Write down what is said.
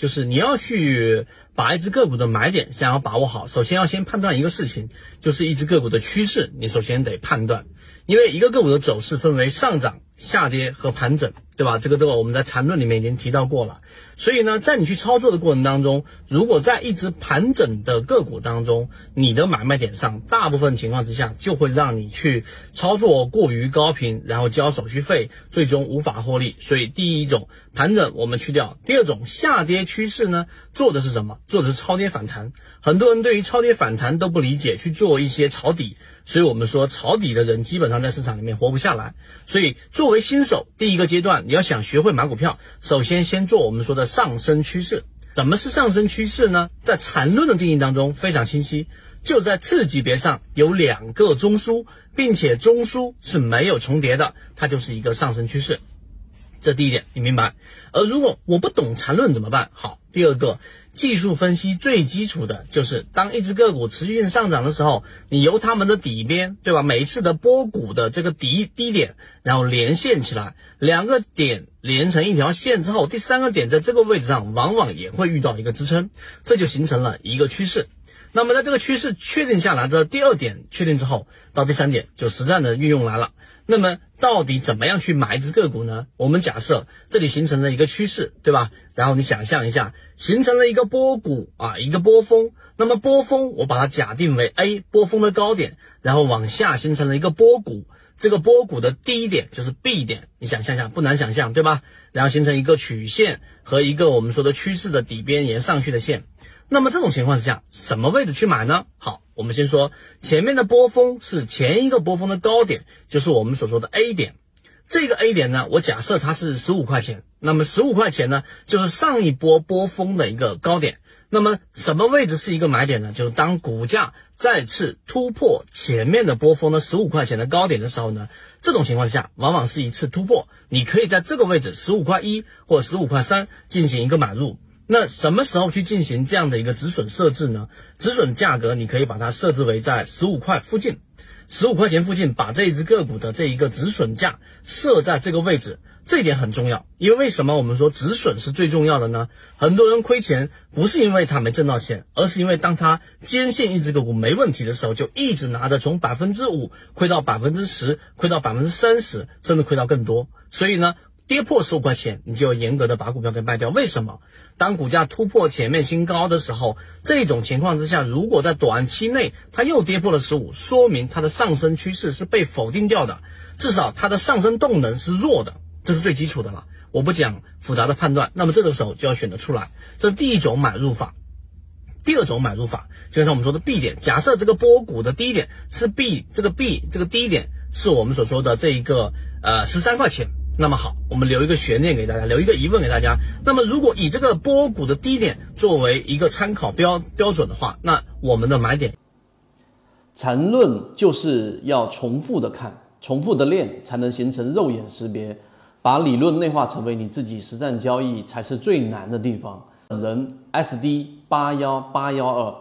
就是你要去把一只个股的买点想要把握好，首先要先判断一个事情，就是一只个股的趋势，你首先得判断，因为一个个股的走势分为上涨。下跌和盘整，对吧？这个这个我们在缠论里面已经提到过了。所以呢，在你去操作的过程当中，如果在一只盘整的个股当中，你的买卖点上，大部分情况之下就会让你去操作过于高频，然后交手续费，最终无法获利。所以第一种盘整我们去掉，第二种下跌趋势呢，做的是什么？做的是超跌反弹。很多人对于超跌反弹都不理解，去做一些抄底。所以我们说抄底的人基本上在市场里面活不下来。所以作为新手，第一个阶段你要想学会买股票，首先先做我们说的上升趋势。怎么是上升趋势呢？在缠论的定义当中非常清晰，就在次级别上有两个中枢，并且中枢是没有重叠的，它就是一个上升趋势。这第一点你明白。而如果我不懂缠论怎么办？好，第二个。技术分析最基础的就是，当一只个股持续性上涨的时候，你由它们的底边，对吧？每一次的波谷的这个底低点，然后连线起来，两个点连成一条线之后，第三个点在这个位置上，往往也会遇到一个支撑，这就形成了一个趋势。那么在这个趋势确定下来的第二点确定之后，到第三点就实战的运用来了。那么到底怎么样去买一只个股呢？我们假设这里形成了一个趋势，对吧？然后你想象一下，形成了一个波谷啊，一个波峰。那么波峰我把它假定为 A 波峰的高点，然后往下形成了一个波谷，这个波谷的低点就是 B 点。你想象一下，不难想象，对吧？然后形成一个曲线和一个我们说的趋势的底边沿上去的线。那么这种情况之下，什么位置去买呢？好，我们先说前面的波峰是前一个波峰的高点，就是我们所说的 A 点。这个 A 点呢，我假设它是十五块钱，那么十五块钱呢，就是上一波波峰的一个高点。那么什么位置是一个买点呢？就是当股价再次突破前面的波峰的十五块钱的高点的时候呢，这种情况下往往是一次突破，你可以在这个位置十五块一或十五块三进行一个买入。那什么时候去进行这样的一个止损设置呢？止损价格你可以把它设置为在十五块附近，十五块钱附近，把这一只个股的这一个止损价设在这个位置，这一点很重要。因为为什么我们说止损是最重要的呢？很多人亏钱不是因为他没挣到钱，而是因为当他坚信一只个股没问题的时候，就一直拿着，从百分之五亏到百分之十，亏到百分之三十，甚至亏到更多。所以呢？跌破十五块钱，你就要严格的把股票给卖掉。为什么？当股价突破前面新高的时候，这种情况之下，如果在短期内它又跌破了十五，说明它的上升趋势是被否定掉的，至少它的上升动能是弱的，这是最基础的了。我不讲复杂的判断，那么这个时候就要选择出来，这是第一种买入法。第二种买入法，就像我们说的 B 点，假设这个波谷的低点是 B，这个 B 这个低点是我们所说的这一个呃十三块钱。那么好，我们留一个悬念给大家，留一个疑问给大家。那么，如果以这个波谷的低点作为一个参考标标准的话，那我们的买点，缠论就是要重复的看，重复的练，才能形成肉眼识别。把理论内化成为你自己实战交易，才是最难的地方。人 SD 八幺八幺二。